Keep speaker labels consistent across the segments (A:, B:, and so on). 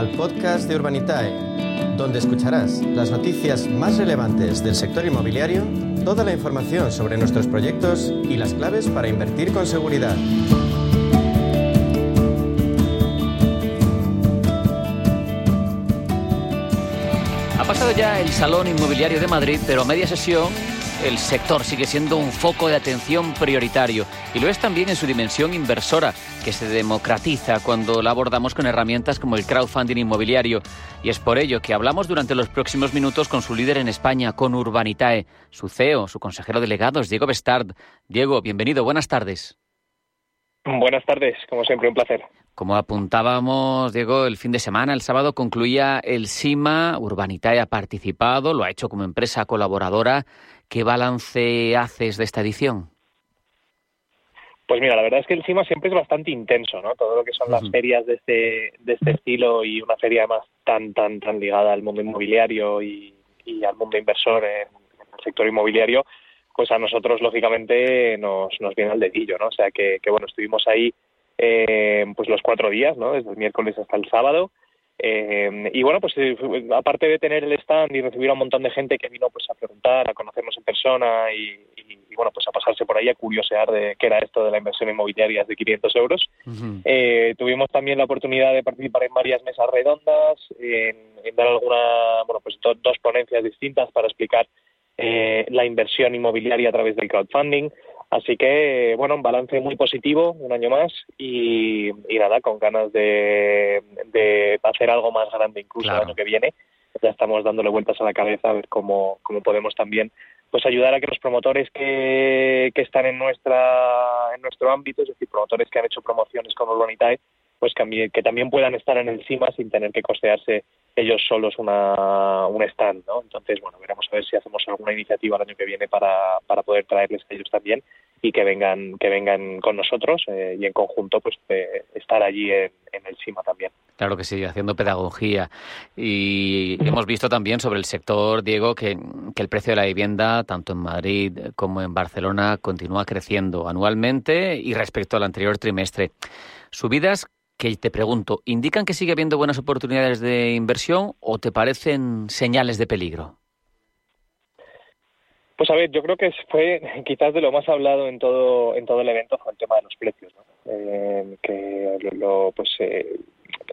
A: al podcast de Urbanitae, donde escucharás las noticias más relevantes del sector inmobiliario, toda la información sobre nuestros proyectos y las claves para invertir con seguridad.
B: Ha pasado ya el Salón Inmobiliario de Madrid, pero a media sesión el sector sigue siendo un foco de atención prioritario y lo es también en su dimensión inversora, que se democratiza cuando la abordamos con herramientas como el crowdfunding inmobiliario. Y es por ello que hablamos durante los próximos minutos con su líder en España, con Urbanitae, su CEO, su consejero delegado, Diego Bestard. Diego, bienvenido, buenas tardes.
C: Buenas tardes, como siempre, un placer.
B: Como apuntábamos, Diego, el fin de semana, el sábado, concluía el SIMA. Urbanitae ha participado, lo ha hecho como empresa colaboradora. ¿Qué balance haces de esta edición?
C: Pues mira, la verdad es que el CIMA siempre es bastante intenso, ¿no? Todo lo que son las ferias de este, de este estilo y una feria además tan, tan, tan ligada al mundo inmobiliario y, al mundo inversor en, el sector inmobiliario, pues a nosotros, lógicamente, nos, nos viene al dedillo, ¿no? O sea que, que bueno, estuvimos ahí eh, pues los cuatro días, ¿no? Desde el miércoles hasta el sábado. Eh, y bueno, pues eh, aparte de tener el stand y recibir a un montón de gente que vino pues a preguntar, a conocernos en persona y, bueno, pues a pasarse por ahí a curiosear de qué era esto de la inversión inmobiliaria de 500 euros, eh, tuvimos también la oportunidad de participar en varias mesas redondas, en, dar alguna, bueno, pues dos ponencias distintas para explicar la inversión inmobiliaria a través del crowdfunding. Así que, bueno, un balance muy positivo, un año más, y, nada, con ganas de, hacer algo más grande incluso el año que viene. Ya estamos dándole vueltas a la cabeza a ver cómo, cómo podemos también pues ayudar a que los promotores que, que están en nuestra en nuestro ámbito, es decir, promotores que han hecho promociones con Urbanitae, pues que, que también puedan estar en el CIMA sin tener que costearse ellos solos una, un stand, ¿no? Entonces, bueno, veremos a ver si hacemos alguna iniciativa el año que viene para, para poder traerles a ellos también y que vengan que vengan con nosotros eh, y en conjunto pues eh, estar allí en, el CIMA también.
B: Claro que sí, haciendo pedagogía. Y hemos visto también sobre el sector, Diego, que, que el precio de la vivienda, tanto en Madrid como en Barcelona, continúa creciendo anualmente y respecto al anterior trimestre. Subidas que te pregunto, ¿indican que sigue habiendo buenas oportunidades de inversión o te parecen señales de peligro?
C: Pues a ver, yo creo que fue quizás de lo más hablado en todo en todo el evento fue el tema de los precios, ¿no? eh, que lo, pues eh,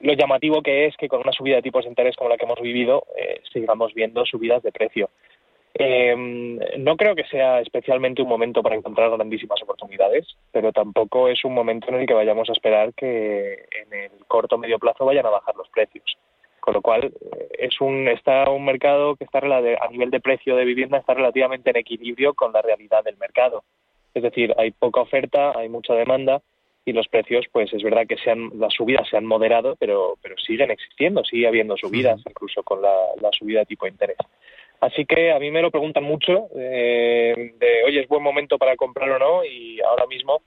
C: lo llamativo que es que con una subida de tipos de interés como la que hemos vivido eh, sigamos viendo subidas de precio. Eh, no creo que sea especialmente un momento para encontrar grandísimas oportunidades, pero tampoco es un momento en el que vayamos a esperar que en el corto o medio plazo vayan a bajar los precios. Con lo cual, es un, está un mercado que está a nivel de precio de vivienda está relativamente en equilibrio con la realidad del mercado. Es decir, hay poca oferta, hay mucha demanda y los precios, pues es verdad que sean, las subidas se han moderado, pero, pero siguen existiendo, sigue habiendo subidas, incluso con la, la subida de tipo de interés. Así que a mí me lo preguntan mucho eh, de, oye, ¿es buen momento para comprar o no? Y ahora mismo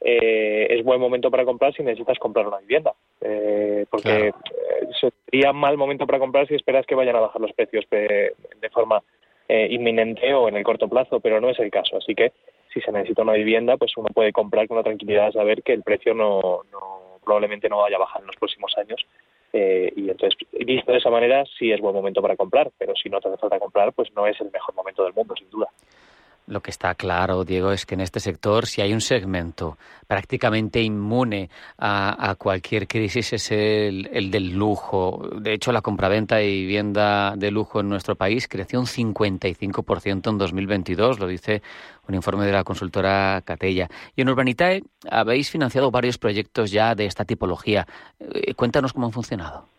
C: eh, es buen momento para comprar si necesitas comprar una vivienda. Eh, porque eh, sería mal momento para comprar si esperas que vayan a bajar los precios de, forma eh, inminente o en el corto plazo, pero no es el caso. Así que si se necesita una vivienda, pues uno puede comprar con la tranquilidad de saber que el precio no, no probablemente no vaya a bajar en los próximos años eh, y entonces, visto de esa manera, sí es buen momento para comprar, pero si no te hace falta comprar, pues no es el mejor momento del mundo, sin duda.
B: Lo que está claro, Diego, es que en este sector, si hay un segmento prácticamente inmune a, cualquier crisis, es el, el, del lujo. De hecho, la compraventa y vivienda de lujo en nuestro país creció un 55% en 2022, lo dice un informe de la consultora Catella. Y en Urbanitae habéis financiado varios proyectos ya de esta tipología. Eh, cuéntanos cómo han funcionado.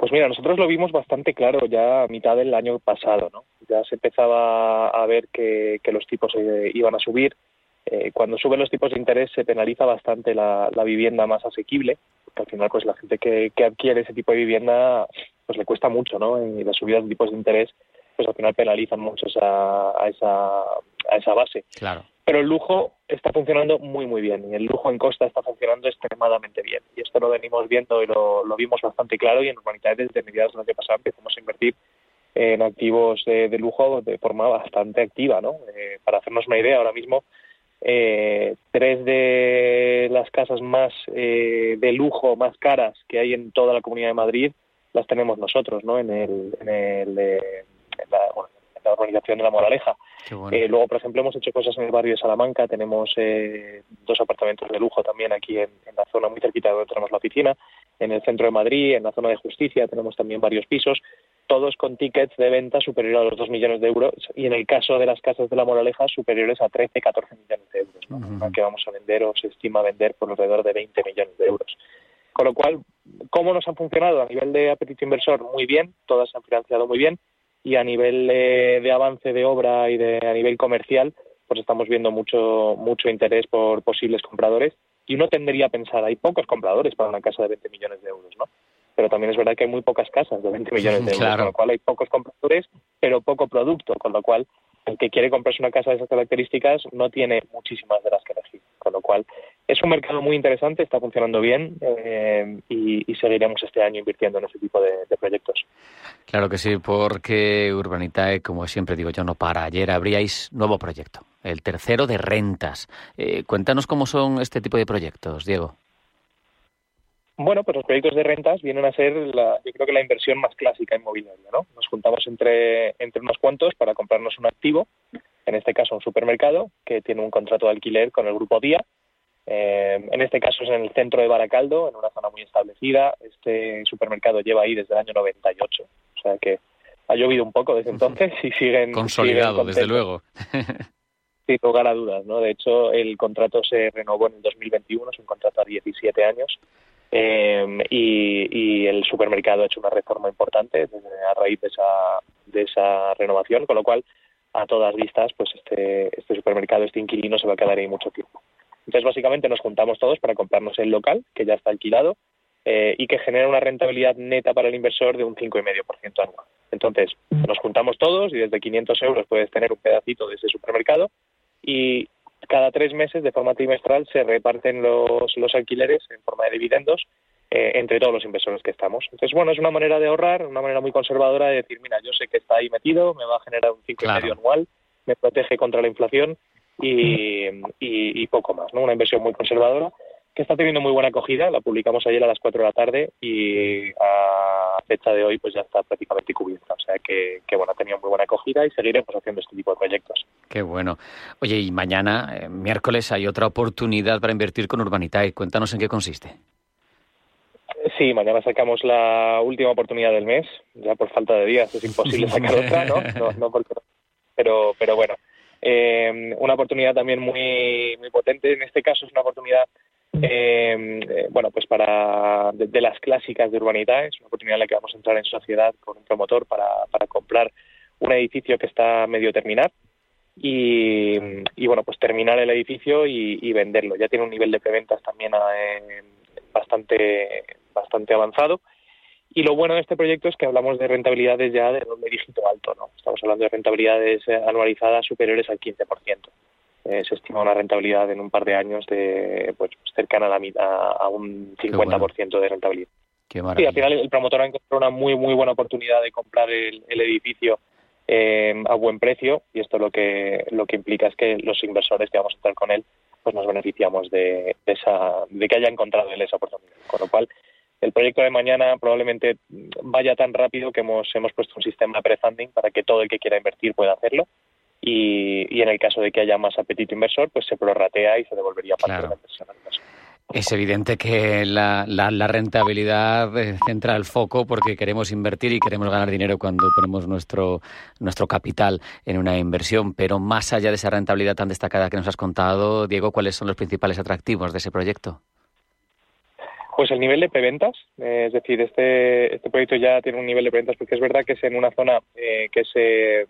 C: Pues mira, nosotros lo vimos bastante claro ya a mitad del año pasado, ¿no? Ya se empezaba a ver que, los tipos eh, iban a subir. Eh, cuando suben los tipos de interés se penaliza bastante la, vivienda más asequible, porque al final pues la gente que, adquiere ese tipo de vivienda pues le cuesta mucho, ¿no? Y las subidas de tipos de interés pues al final penalizan mucho esa, a, esa, a esa base.
B: Claro
C: pero el lujo está funcionando muy muy bien y el lujo en costa está funcionando extremadamente bien y esto lo venimos viendo y lo, vimos bastante claro y en Urbanidad desde mediados del año pasado empezamos a invertir en activos de, lujo de forma bastante activa, ¿no? Eh, para hacernos una idea, ahora mismo eh, tres de las casas más eh, de lujo, más caras que hay en toda la Comunidad de Madrid, las tenemos nosotros, ¿no? En, el, en, el, eh, la, bueno, en la organización de La Moraleja. Eh, luego, por ejemplo, hemos hecho cosas en el barrio de Salamanca. Tenemos eh, dos apartamentos de lujo también aquí en, en, la zona muy cerquita donde tenemos la oficina. En el centro de Madrid, en la zona de justicia, tenemos también varios pisos todos con tickets de venta superiores a los 2 millones de euros y en el caso de las casas de la Moraleja superiores a 13, 14 millones de euros, ¿no? uh -huh. que vamos a vender o se estima vender por alrededor de 20 millones de euros. Con lo cual, ¿cómo nos han funcionado? A nivel de apetito inversor, muy bien, todas se han financiado muy bien y a nivel de, de avance de obra y de, a nivel comercial, pues estamos viendo mucho, mucho interés por posibles compradores y uno tendría a pensar, hay pocos compradores para una casa de 20 millones de euros, ¿no? pero también es verdad que hay muy pocas casas de 20 millones de euros, claro. con lo cual hay pocos compradores, pero poco producto, con lo cual el que quiere comprarse una casa de esas características no tiene muchísimas de las que elegir, con lo cual es un mercado muy interesante, está funcionando bien eh, y, y, seguiremos este año invirtiendo en ese tipo de, de, proyectos.
B: Claro que sí, porque Urbanitae, como siempre digo yo, no para. Ayer abríais nuevo proyecto, el tercero de rentas. Eh, cuéntanos cómo son este tipo de proyectos, Diego.
C: Bueno, pues los proyectos de rentas vienen a ser, la, yo creo que la inversión más clásica inmobiliaria, ¿no? Nos juntamos entre, entre unos cuantos para comprarnos un activo, en este caso un supermercado, que tiene un contrato de alquiler con el grupo Día. Eh, en este caso es en el centro de Baracaldo, en una zona muy establecida. Este supermercado lleva ahí desde el año 98, o sea que ha llovido un poco desde entonces y siguen...
B: Consolidado, siguen desde luego.
C: Sin lugar a dudas, ¿no? De hecho, el contrato se renovó en el 2021, es un contrato a 17 años eh, y, y, el supermercado ha hecho una reforma importante a raíz de esa, de esa renovación, con lo cual, a todas vistas, pues este, este supermercado, este inquilino se va a quedar ahí mucho tiempo. Entonces, básicamente nos juntamos todos para comprarnos el local, que ya está alquilado, eh, y que genera una rentabilidad neta para el inversor de un 5,5% anual. Entonces, nos juntamos todos y desde 500 euros puedes tener un pedacito de ese supermercado y cada tres meses, de forma trimestral, se reparten los, los alquileres en forma de dividendos eh, entre todos los inversores que estamos. Entonces, bueno, es una manera de ahorrar, una manera muy conservadora de decir, mira, yo sé que está ahí metido, me va a generar un 5,5 claro. anual, me protege contra la inflación y, y, y, poco más, ¿no? Una inversión muy conservadora que está teniendo muy buena acogida, la publicamos ayer a las 4 de la tarde y a fecha de hoy pues ya está prácticamente cubierta, o sea que, que bueno, ha tenido muy buena acogida y seguiremos haciendo este tipo de proyectos.
B: Qué bueno. Oye, y mañana, eh, miércoles, hay otra oportunidad para invertir con Urbanitae. Cuéntanos en qué consiste.
C: Sí, mañana sacamos la última oportunidad del mes, ya por falta de días es imposible sacar otra, ¿no? no, no porque... pero, pero bueno, eh, una oportunidad también muy, muy potente, en este caso es una oportunidad eh, bueno, pues para de, de, las clásicas de urbanidad, es una oportunidad en la que vamos a entrar en sociedad con un promotor para, para comprar un edificio que está medio terminar y, y bueno, pues terminar el edificio y, y, venderlo. Ya tiene un nivel de preventas también eh, bastante, bastante avanzado. Y lo bueno de este proyecto es que hablamos de rentabilidades ya de un dígito alto, ¿no? Estamos hablando de rentabilidades anualizadas superiores al 15% eh, se estima una rentabilidad en un par de años de pues cercana a la mitad, a un 50% bueno. de rentabilidad.
B: Qué
C: sí, al final el promotor ha encontrado una muy muy buena oportunidad de comprar el, el edificio eh, a buen precio y esto lo que lo que implica es que los inversores que vamos a estar con él pues nos beneficiamos de, de esa de que haya encontrado él esa oportunidad. Con lo cual el proyecto de mañana probablemente vaya tan rápido que hemos hemos puesto un sistema de pre-funding para que todo el que quiera invertir pueda hacerlo y, y, en el caso de que haya más apetito inversor, pues se prorratea y se devolvería parte claro. de la inversión al inversor.
B: Es evidente que la, la, la, rentabilidad eh, centra el foco porque queremos invertir y queremos ganar dinero cuando ponemos nuestro, nuestro capital en una inversión. Pero más allá de esa rentabilidad tan destacada que nos has contado, Diego, ¿cuáles son los principales atractivos de ese proyecto?
C: Pues el nivel de preventas, eh, es decir, este, este proyecto ya tiene un nivel de preventas porque es verdad que es en una zona eh, que se, eh,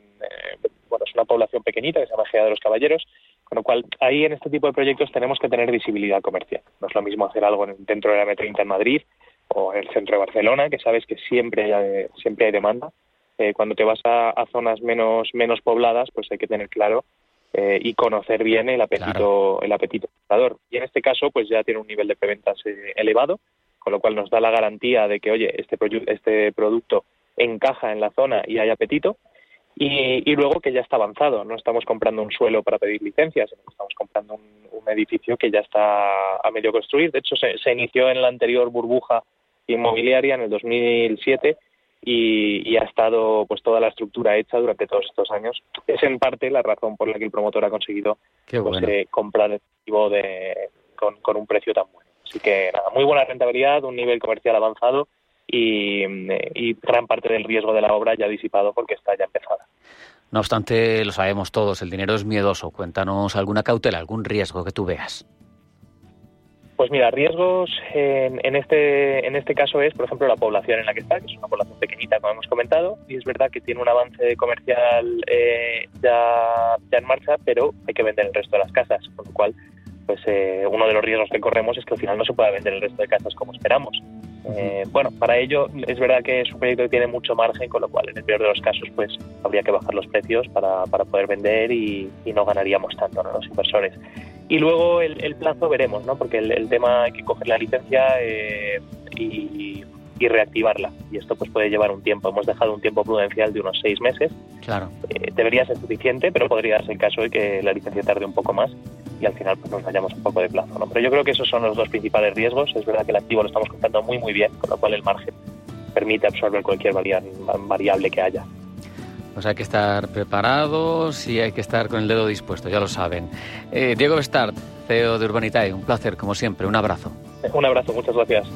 C: bueno, es una población pequeñita, que se llama Gea de los Caballeros, con lo cual ahí en este tipo de proyectos tenemos que tener visibilidad comercial. No es lo mismo hacer algo dentro de la M30 en Madrid o en el centro de Barcelona, que sabes que siempre hay, siempre hay demanda. Eh, cuando te vas a, a, zonas menos, menos pobladas, pues hay que tener claro eh, y conocer bien el apetito, claro. el apetito comprador. Y en este caso, pues ya tiene un nivel de preventas eh, elevado, con lo cual nos da la garantía de que, oye, este, este producto encaja en la zona y hay apetito Y, luego que ya está avanzado, no estamos comprando un suelo para pedir licencias, sino que estamos comprando un, edificio que ya está a medio construir. De hecho, se, se inició en la anterior burbuja inmobiliaria en el 2007 y, ha estado pues toda la estructura hecha durante todos estos años. Es en parte la razón por la que el promotor ha conseguido pues, eh, comprar el activo de, con, con, un precio tan bueno. Así que nada, muy buena rentabilidad, un nivel comercial avanzado y, y gran parte del riesgo de la obra ya disipado porque está ya empezada.
B: No obstante, lo sabemos todos, el dinero es miedoso. Cuéntanos alguna cautela, algún riesgo que tú veas.
C: Pues mira, riesgos en, este, en este caso es, por ejemplo, la población en la que está, que es una población pequeñita, como hemos comentado, y es verdad que tiene un avance comercial eh, ya, ya en marcha, pero hay que vender el resto de las casas, con lo cual pues eh, uno de los riesgos que corremos es que al final no se pueda vender el resto de casas como esperamos. Eh, bueno, para ello es verdad que es un proyecto que tiene mucho margen, con lo cual en el peor de los casos pues habría que bajar los precios para, para poder vender y, no ganaríamos tanto ¿no? los inversores. Y luego el, plazo veremos, ¿no? Porque el, tema hay que coger la licencia eh, y, reactivarla. Y esto pues puede llevar un tiempo. Hemos dejado un tiempo prudencial de unos seis meses.
B: Claro.
C: Eh, debería ser suficiente, pero podría ser el caso de que la licencia tarde un poco más y al final pues nos vayamos un poco de plazo. ¿no? Pero yo creo que esos son los dos principales riesgos. Es verdad que el activo lo estamos contando muy muy bien, con lo cual el margen permite absorber cualquier variable que haya.
B: Pues hay que estar preparados y hay que estar con el dedo dispuesto, ya lo saben. Eh, Diego Bestart, CEO de Urbanitae, un placer, como siempre. Un abrazo.
C: Un abrazo, muchas gracias.